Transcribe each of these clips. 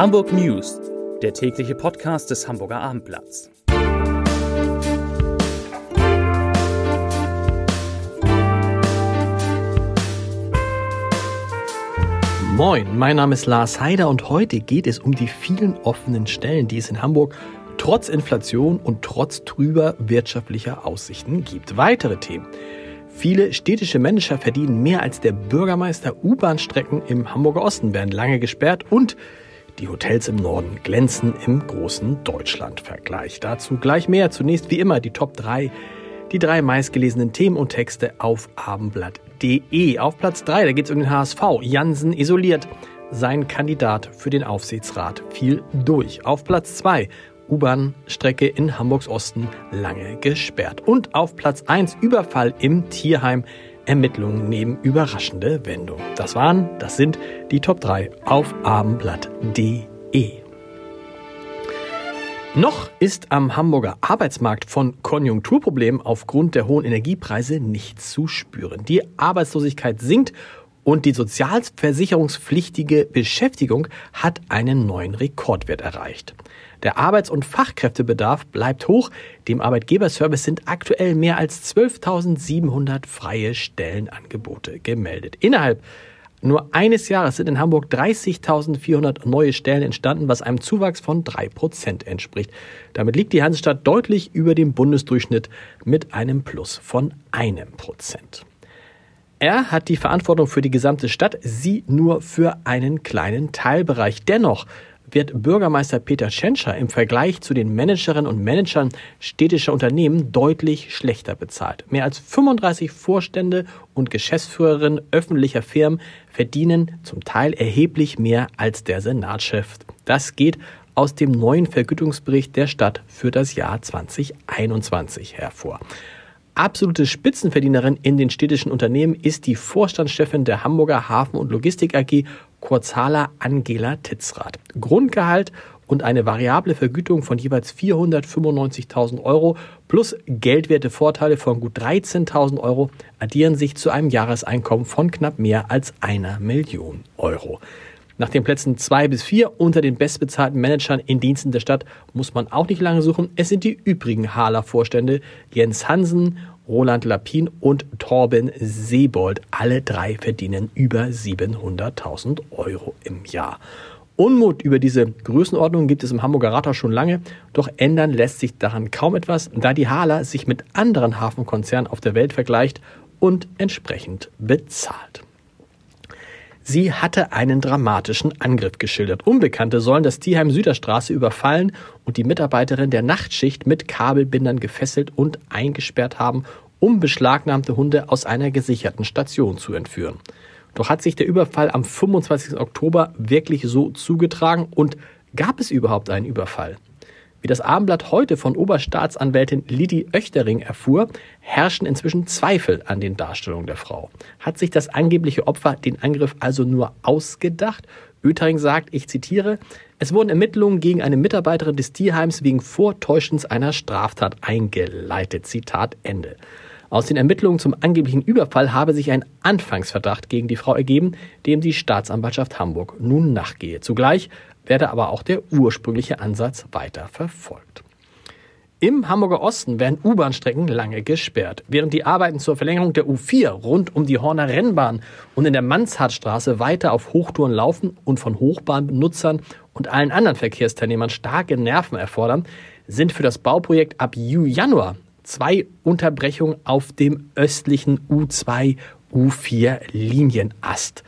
Hamburg News, der tägliche Podcast des Hamburger Abendblatts. Moin, mein Name ist Lars Heider und heute geht es um die vielen offenen Stellen, die es in Hamburg trotz Inflation und trotz trüber wirtschaftlicher Aussichten gibt. Weitere Themen. Viele städtische Manager verdienen mehr als der Bürgermeister. U-Bahn-Strecken im Hamburger Osten werden lange gesperrt und die Hotels im Norden glänzen im großen Deutschland-Vergleich. Dazu gleich mehr. Zunächst wie immer die Top 3, die drei meistgelesenen Themen und Texte auf abendblatt.de. Auf Platz 3, da geht es um den HSV. Jansen isoliert. Sein Kandidat für den Aufsichtsrat fiel durch. Auf Platz 2, U-Bahn-Strecke in Hamburgs Osten lange gesperrt. Und auf Platz 1 Überfall im Tierheim. Ermittlungen nehmen überraschende Wendung. Das waren, das sind die Top 3 auf abendblatt.de. Noch ist am Hamburger Arbeitsmarkt von Konjunkturproblemen aufgrund der hohen Energiepreise nichts zu spüren. Die Arbeitslosigkeit sinkt und die sozialversicherungspflichtige Beschäftigung hat einen neuen Rekordwert erreicht. Der Arbeits- und Fachkräftebedarf bleibt hoch. Dem Arbeitgeberservice sind aktuell mehr als 12.700 freie Stellenangebote gemeldet. Innerhalb nur eines Jahres sind in Hamburg 30.400 neue Stellen entstanden, was einem Zuwachs von drei Prozent entspricht. Damit liegt die Hansestadt deutlich über dem Bundesdurchschnitt mit einem Plus von einem Prozent. Er hat die Verantwortung für die gesamte Stadt, sie nur für einen kleinen Teilbereich. Dennoch wird Bürgermeister Peter Tschentscher im Vergleich zu den Managerinnen und Managern städtischer Unternehmen deutlich schlechter bezahlt. Mehr als 35 Vorstände und Geschäftsführerinnen öffentlicher Firmen verdienen zum Teil erheblich mehr als der Senatschef. Das geht aus dem neuen Vergütungsbericht der Stadt für das Jahr 2021 hervor. Absolute Spitzenverdienerin in den städtischen Unternehmen ist die Vorstandschefin der Hamburger Hafen- und Logistik AG Kurzhaler Angela Titzrath. Grundgehalt und eine variable Vergütung von jeweils 495.000 Euro plus geldwerte Vorteile von gut 13.000 Euro addieren sich zu einem Jahreseinkommen von knapp mehr als einer Million Euro. Nach den Plätzen zwei bis vier unter den bestbezahlten Managern in Diensten der Stadt muss man auch nicht lange suchen. Es sind die übrigen Haaler-Vorstände Jens Hansen, Roland Lapin und Torben Seebold. Alle drei verdienen über 700.000 Euro im Jahr. Unmut über diese Größenordnung gibt es im Hamburger Rathaus schon lange, doch ändern lässt sich daran kaum etwas, da die Haaler sich mit anderen Hafenkonzernen auf der Welt vergleicht und entsprechend bezahlt. Sie hatte einen dramatischen Angriff geschildert. Unbekannte sollen das Tierheim Süderstraße überfallen und die Mitarbeiterin der Nachtschicht mit Kabelbindern gefesselt und eingesperrt haben, um beschlagnahmte Hunde aus einer gesicherten Station zu entführen. Doch hat sich der Überfall am 25. Oktober wirklich so zugetragen und gab es überhaupt einen Überfall? Wie das Abendblatt heute von Oberstaatsanwältin Lidi Oechtering erfuhr, herrschen inzwischen Zweifel an den Darstellungen der Frau. Hat sich das angebliche Opfer den Angriff also nur ausgedacht? Oettering sagt, ich zitiere, es wurden Ermittlungen gegen eine Mitarbeiterin des Tierheims wegen Vortäuschens einer Straftat eingeleitet. Zitat Ende. Aus den Ermittlungen zum angeblichen Überfall habe sich ein Anfangsverdacht gegen die Frau ergeben, dem die Staatsanwaltschaft Hamburg nun nachgehe. Zugleich werde aber auch der ursprüngliche Ansatz weiter verfolgt. Im Hamburger Osten werden U-Bahn-Strecken lange gesperrt, während die Arbeiten zur Verlängerung der U4 rund um die Horner Rennbahn und in der Mannshartstraße weiter auf Hochtouren laufen und von Hochbahnbenutzern und allen anderen Verkehrsteilnehmern starke Nerven erfordern, sind für das Bauprojekt ab Januar zwei Unterbrechungen auf dem östlichen U2 U4 Linienast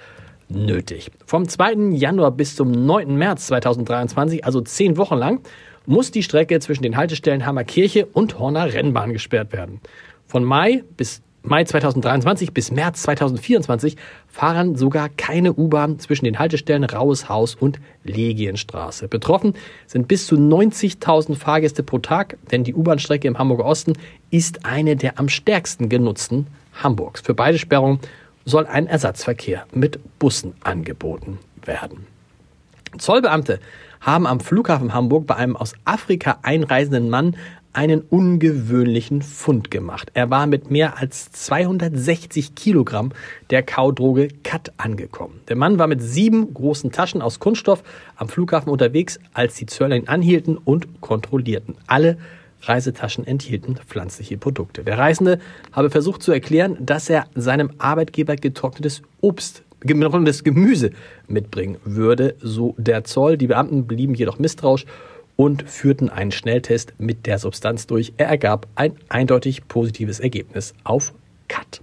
nötig. Vom 2. Januar bis zum 9. März 2023, also zehn Wochen lang, muss die Strecke zwischen den Haltestellen Hammerkirche und Horner Rennbahn gesperrt werden. Von Mai bis Mai 2023 bis März 2024 fahren sogar keine U-Bahn zwischen den Haltestellen Raues und Legienstraße. Betroffen sind bis zu 90.000 Fahrgäste pro Tag, denn die U-Bahn-Strecke im Hamburger Osten ist eine der am stärksten genutzten Hamburgs. Für beide Sperrungen soll ein Ersatzverkehr mit Bussen angeboten werden. Zollbeamte haben am Flughafen Hamburg bei einem aus Afrika einreisenden Mann einen ungewöhnlichen Fund gemacht. Er war mit mehr als 260 Kilogramm der Kaudroge Kat angekommen. Der Mann war mit sieben großen Taschen aus Kunststoff am Flughafen unterwegs, als die Zöllner ihn anhielten und kontrollierten. Alle Reisetaschen enthielten pflanzliche Produkte. Der Reisende habe versucht zu erklären, dass er seinem Arbeitgeber getrocknetes Obst getrocknetes Gemüse mitbringen würde, so der Zoll. Die Beamten blieben jedoch misstrauisch und führten einen Schnelltest mit der Substanz durch. Er ergab ein eindeutig positives Ergebnis auf Cut.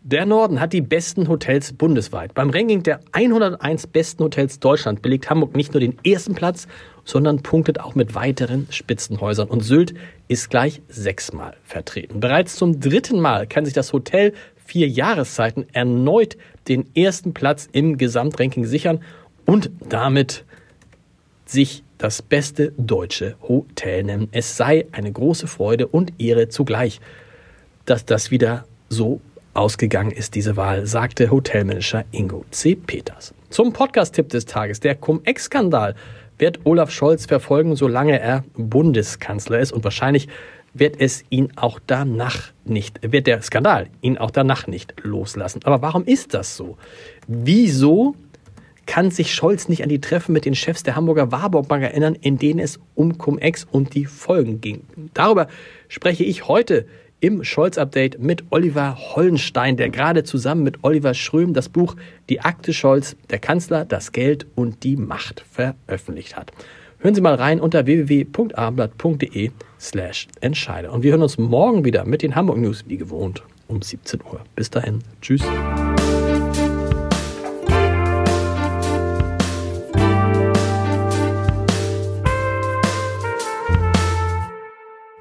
Der Norden hat die besten Hotels bundesweit. Beim Ranking der 101 besten Hotels Deutschland belegt Hamburg nicht nur den ersten Platz, sondern punktet auch mit weiteren Spitzenhäusern. Und Sylt ist gleich sechsmal vertreten. Bereits zum dritten Mal kann sich das Hotel vier Jahreszeiten erneut den ersten Platz im Gesamtranking sichern und damit sich das beste deutsche Hotel nennen. Es sei eine große Freude und Ehre zugleich, dass das wieder so ausgegangen ist, diese Wahl, sagte Hotelmanager Ingo C. Peters. Zum Podcast-Tipp des Tages. Der Cum-Ex-Skandal wird Olaf Scholz verfolgen, solange er Bundeskanzler ist und wahrscheinlich wird es ihn auch danach nicht, wird der Skandal ihn auch danach nicht loslassen. Aber warum ist das so? Wieso kann sich Scholz nicht an die Treffen mit den Chefs der Hamburger Warburg Bank erinnern, in denen es um Cum-Ex und die Folgen ging? Darüber spreche ich heute im Scholz-Update mit Oliver Hollenstein, der gerade zusammen mit Oliver Schröm das Buch Die Akte Scholz, der Kanzler, das Geld und die Macht veröffentlicht hat. Hören Sie mal rein unter www.abendblatt.de slash Entscheider. Und wir hören uns morgen wieder mit den Hamburg News, wie gewohnt, um 17 Uhr. Bis dahin. Tschüss.